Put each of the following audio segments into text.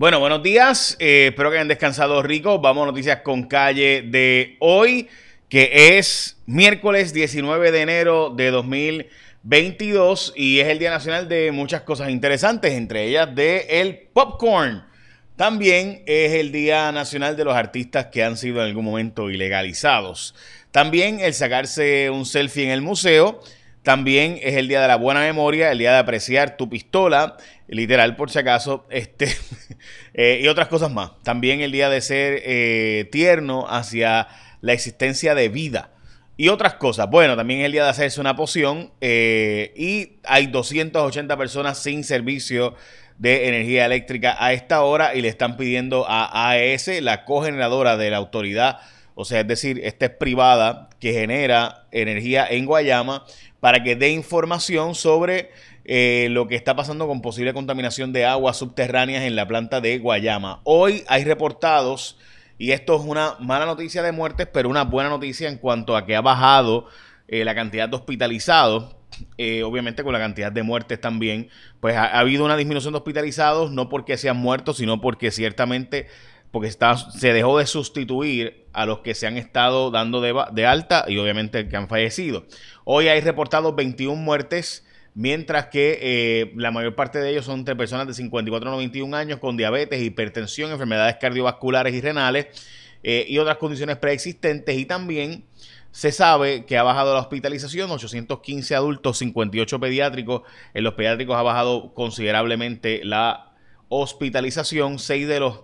Bueno, buenos días. Eh, espero que hayan descansado rico. Vamos a noticias con calle de hoy, que es miércoles 19 de enero de 2022 y es el Día Nacional de muchas cosas interesantes, entre ellas de el popcorn. También es el Día Nacional de los artistas que han sido en algún momento ilegalizados. También el sacarse un selfie en el museo. También es el día de la buena memoria, el día de apreciar tu pistola, literal por si acaso, este, eh, y otras cosas más. También el día de ser eh, tierno hacia la existencia de vida y otras cosas. Bueno, también es el día de hacerse una poción eh, y hay 280 personas sin servicio de energía eléctrica a esta hora y le están pidiendo a AES, la cogeneradora de la autoridad, o sea, es decir, esta es privada que genera energía en Guayama, para que dé información sobre eh, lo que está pasando con posible contaminación de aguas subterráneas en la planta de Guayama. Hoy hay reportados, y esto es una mala noticia de muertes, pero una buena noticia en cuanto a que ha bajado eh, la cantidad de hospitalizados. Eh, obviamente con la cantidad de muertes también, pues ha, habido una disminución de hospitalizados, no porque sean muertos, sino porque ciertamente porque está, se dejó de sustituir a los que se han estado dando de, alta y obviamente que han fallecido. Hoy hay reportados 21 muertes mientras que eh, la mayor parte de ellos son entre personas de 54 a 91 años con diabetes, hipertensión, enfermedades cardiovasculares y renales eh, y otras condiciones preexistentes. Y también se sabe que ha bajado la hospitalización, 815 adultos, 58 pediátricos, en los pediátricos ha bajado considerablemente la hospitalización, 6 de los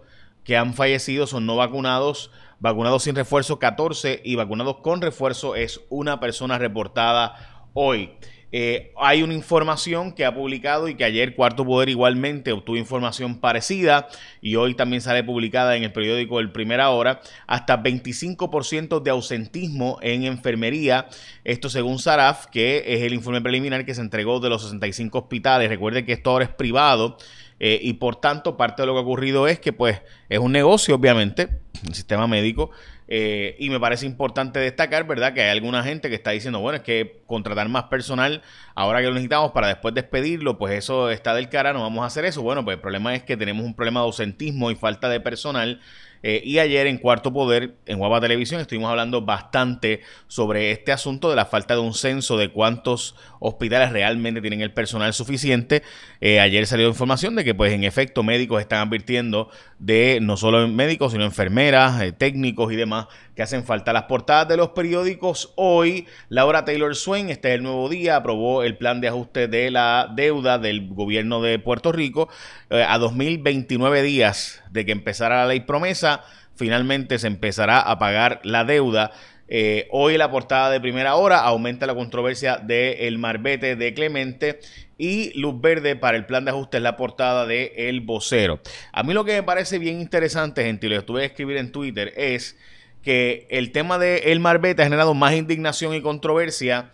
que han fallecido son no vacunados, vacunados sin refuerzo 14 y vacunados con refuerzo es una persona reportada hoy. Eh, hay una información que ha publicado y que ayer Cuarto Poder igualmente obtuvo información parecida y hoy también sale publicada en el periódico El Primera Hora, hasta 25% de ausentismo en enfermería, esto según Saraf, que es el informe preliminar que se entregó de los 65 hospitales. Recuerde que esto ahora es privado. Eh, y por tanto, parte de lo que ha ocurrido es que, pues, es un negocio, obviamente, el sistema médico, eh, y me parece importante destacar, ¿verdad?, que hay alguna gente que está diciendo, bueno, es que contratar más personal ahora que lo necesitamos para después despedirlo, pues eso está del cara, no vamos a hacer eso. Bueno, pues el problema es que tenemos un problema de ausentismo y falta de personal. Eh, y ayer en Cuarto Poder, en Guapa Televisión, estuvimos hablando bastante sobre este asunto de la falta de un censo de cuántos hospitales realmente tienen el personal suficiente. Eh, ayer salió información de que, pues, en efecto, médicos están advirtiendo de no solo médicos, sino enfermeras, técnicos y demás que hacen falta. Las portadas de los periódicos hoy, Laura Taylor Swain, este es el nuevo día, aprobó el plan de ajuste de la deuda del gobierno de Puerto Rico eh, a 2029 días de que empezara la ley promesa. Finalmente se empezará a pagar la deuda. Eh, hoy la portada de primera hora aumenta la controversia del marbete de Clemente y luz verde para el plan de ajuste es la portada de El Vocero. A mí lo que me parece bien interesante, gente, y lo estuve a escribir en Twitter, es que el tema del el Marbete ha generado más indignación y controversia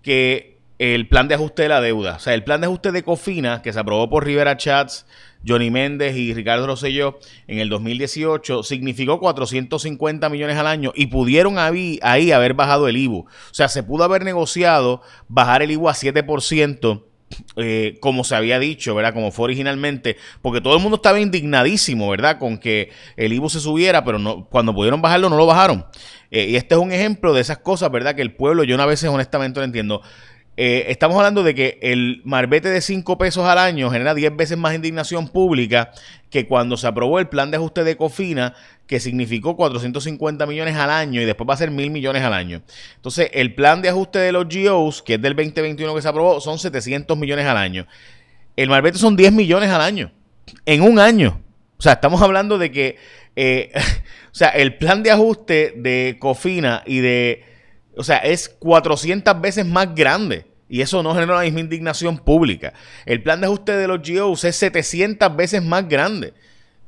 que el plan de ajuste de la deuda. O sea, el plan de ajuste de Cofina, que se aprobó por Rivera Chats, Johnny Méndez y Ricardo Rosselló en el 2018, significó 450 millones al año y pudieron ahí, ahí haber bajado el IBU. O sea, se pudo haber negociado bajar el IBU a 7% eh, como se había dicho, ¿verdad? Como fue originalmente, porque todo el mundo estaba indignadísimo, ¿verdad? Con que el IBU se subiera, pero no, cuando pudieron bajarlo no lo bajaron. Eh, y este es un ejemplo de esas cosas, ¿verdad? Que el pueblo, yo una vez honestamente no entiendo. Eh, estamos hablando de que el marbete de 5 pesos al año genera 10 veces más indignación pública que cuando se aprobó el plan de ajuste de Cofina, que significó 450 millones al año y después va a ser mil millones al año. Entonces, el plan de ajuste de los GOs, que es del 2021 que se aprobó, son 700 millones al año. El marbete son 10 millones al año, en un año. O sea, estamos hablando de que, eh, o sea, el plan de ajuste de Cofina y de o sea, es 400 veces más grande. Y eso no genera la misma indignación pública. El plan de ajuste de los GOs es 700 veces más grande.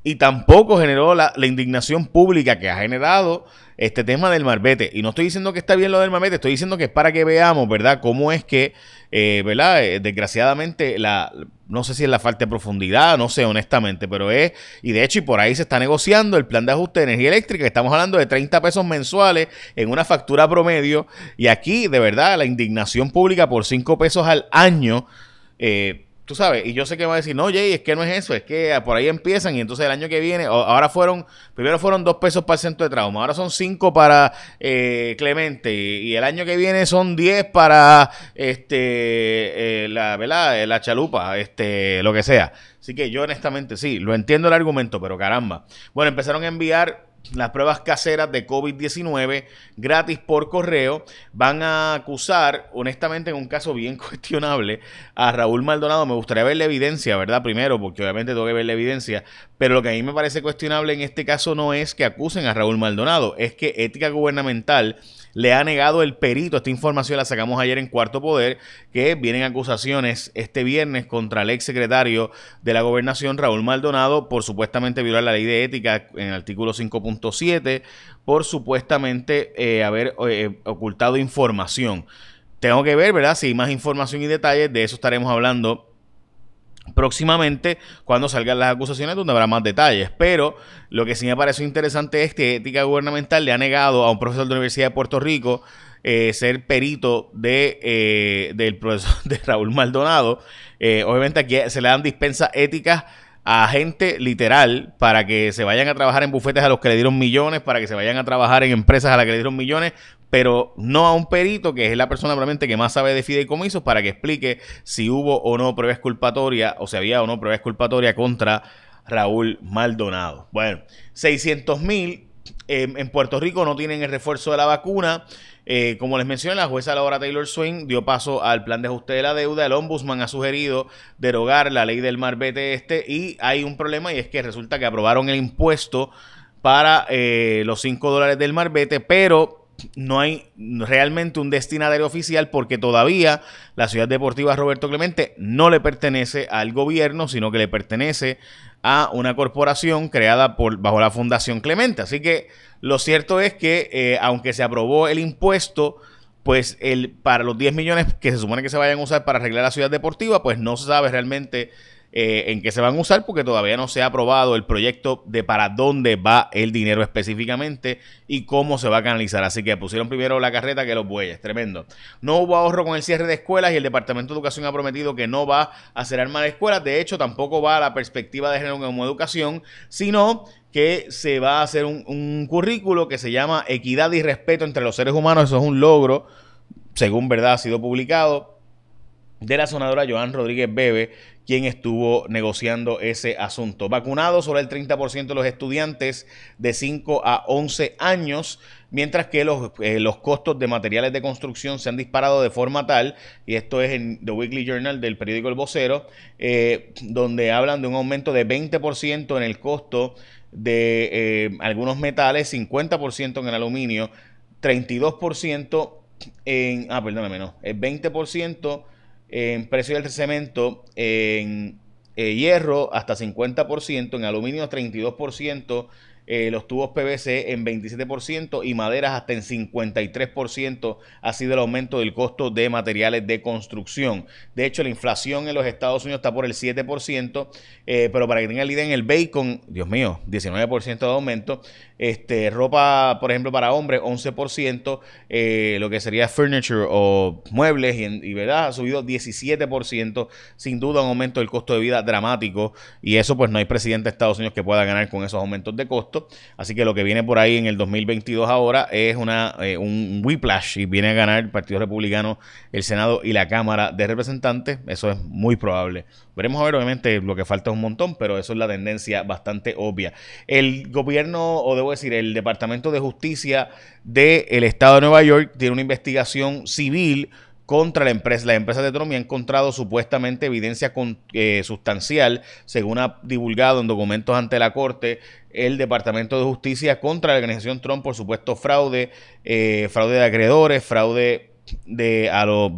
Y tampoco generó la, indignación pública que ha generado este tema del marbete. Y no estoy diciendo que está bien lo del marbete, estoy diciendo que es para que veamos, ¿verdad?, cómo es que, eh, ¿verdad?, eh, desgraciadamente, la, no sé si es la falta de profundidad, no sé honestamente, pero es, y de hecho, y por ahí se está negociando el plan de ajuste de energía eléctrica, estamos hablando de 30 pesos mensuales en una factura promedio, y aquí, de verdad, la indignación pública por 5 pesos al año, eh, tú sabes, y yo sé que va a decir, no, Jay, es que no es eso, es que por ahí empiezan y entonces el año que viene, ahora fueron, primero fueron dos pesos para el centro de trauma, ahora son cinco para eh, Clemente y, el año que viene son diez para este eh, la, ¿verdad? la chalupa, este, lo que sea. Así que yo honestamente sí, lo entiendo el argumento, pero caramba. Bueno, empezaron a enviar las pruebas caseras de COVID-19 gratis por correo. Van a acusar, honestamente, en un caso bien cuestionable, a Raúl Maldonado. Me gustaría ver la evidencia, ¿verdad? Primero, porque obviamente tengo que ver la evidencia. Pero lo que a mí me parece cuestionable en este caso no es que acusen a Raúl Maldonado, es que ética gubernamental le ha negado el perito. Esta información la sacamos ayer en Cuarto Poder, que vienen acusaciones este viernes contra el ex secretario de la gobernación, Raúl Maldonado, por supuestamente violar la ley de ética en el artículo 5.7, por supuestamente eh, haber eh, ocultado información. Tengo que ver, ¿verdad? Si hay más información y detalles, de eso estaremos hablando próximamente cuando salgan las acusaciones donde habrá más detalles. Pero lo que sí me parece interesante es que Ética Gubernamental le ha negado a un profesor de la Universidad de Puerto Rico eh, ser perito de, eh, del profesor de Raúl Maldonado. Eh, obviamente aquí se le dan dispensas éticas a gente literal para que se vayan a trabajar en bufetes a los que le dieron millones, para que se vayan a trabajar en empresas a las que le dieron millones, pero no a un perito, que es la persona probablemente que más sabe de fideicomisos, para que explique si hubo o no prueba exculpatoria, o si había o no prueba exculpatoria contra Raúl Maldonado. Bueno, 600 mil en Puerto Rico no tienen el refuerzo de la vacuna. Eh, como les mencioné, la jueza Laura Taylor Swain dio paso al plan de ajuste de la deuda. El ombudsman ha sugerido derogar la ley del marbete este y hay un problema y es que resulta que aprobaron el impuesto para eh, los 5 dólares del marbete, pero no hay realmente un destinatario oficial porque todavía la ciudad deportiva Roberto Clemente no le pertenece al gobierno, sino que le pertenece a una corporación creada por, bajo la Fundación Clemente. Así que lo cierto es que eh, aunque se aprobó el impuesto, pues el, para los 10 millones que se supone que se vayan a usar para arreglar la ciudad deportiva, pues no se sabe realmente eh, en qué se van a usar porque todavía no se ha aprobado el proyecto de para dónde va el dinero específicamente y cómo se va a canalizar. Así que pusieron primero la carreta que los bueyes. Tremendo. No hubo ahorro con el cierre de escuelas y el Departamento de Educación ha prometido que no va a cerrar más escuelas. De hecho, tampoco va a la perspectiva de género como educación, sino que se va a hacer un, un currículo que se llama Equidad y Respeto entre los seres humanos. Eso es un logro, según verdad ha sido publicado de la sonadora Joan Rodríguez Bebe, quien estuvo negociando ese asunto. Vacunados sobre el 30% de los estudiantes de 5 a 11 años, mientras que los, eh, los, costos de materiales de construcción se han disparado de forma tal, y esto es en The Weekly Journal del periódico El Vocero, eh, donde hablan de un aumento de 20% en el costo de eh, algunos metales, 50% en el aluminio, 32% en, ah, perdóname, no, es 20% en precio del cemento, en eh, hierro hasta 50%, en aluminio 32%, eh, los tubos PVC en 27% y maderas hasta en 53% ha sido el aumento del costo de materiales de construcción. De hecho, la inflación en los Estados Unidos está por el 7%, eh, pero para que tengan la idea, en el bacon, Dios mío, 19% de aumento. Este, ropa, por ejemplo, para hombres, 11%. Eh, lo que sería furniture o muebles, y, y, ¿verdad? ha subido 17%. Sin duda, un aumento del costo de vida dramático. Y eso, pues no hay presidente de Estados Unidos que pueda ganar con esos aumentos de costo. Así que lo que viene por ahí en el 2022 ahora es una, eh, un whiplash y viene a ganar el Partido Republicano, el Senado y la Cámara de Representantes. Eso es muy probable. Veremos a ver, obviamente, lo que falta es un montón, pero eso es la tendencia bastante obvia. El gobierno, o debo decir, el Departamento de Justicia del Estado de Nueva York tiene una investigación civil contra la empresa. La empresa de Trump ha encontrado supuestamente evidencia eh, sustancial, según ha divulgado en documentos ante la Corte el Departamento de Justicia contra la organización Trump por supuesto fraude, eh, fraude de acreedores, fraude de a lo,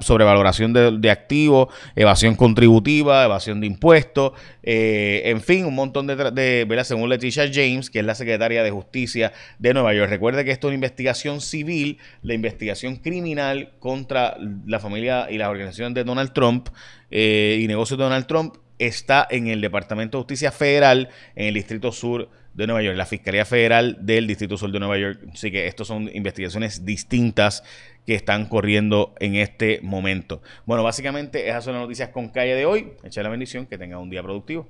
sobrevaloración de, activos, evasión contributiva, evasión de impuestos, eh, en fin, un montón de, de según Leticia James, que es la secretaria de Justicia de Nueva York. Recuerde que esto es una investigación civil, la investigación criminal contra la familia y las organizaciones de Donald Trump eh, y negocios de Donald Trump está en el Departamento de Justicia Federal en el Distrito Sur de Nueva York, la Fiscalía Federal del Distrito Sur de Nueva York. Así que estas son investigaciones distintas que están corriendo en este momento. Bueno, básicamente esas son las noticias con calle de hoy. Echa la bendición, que tenga un día productivo.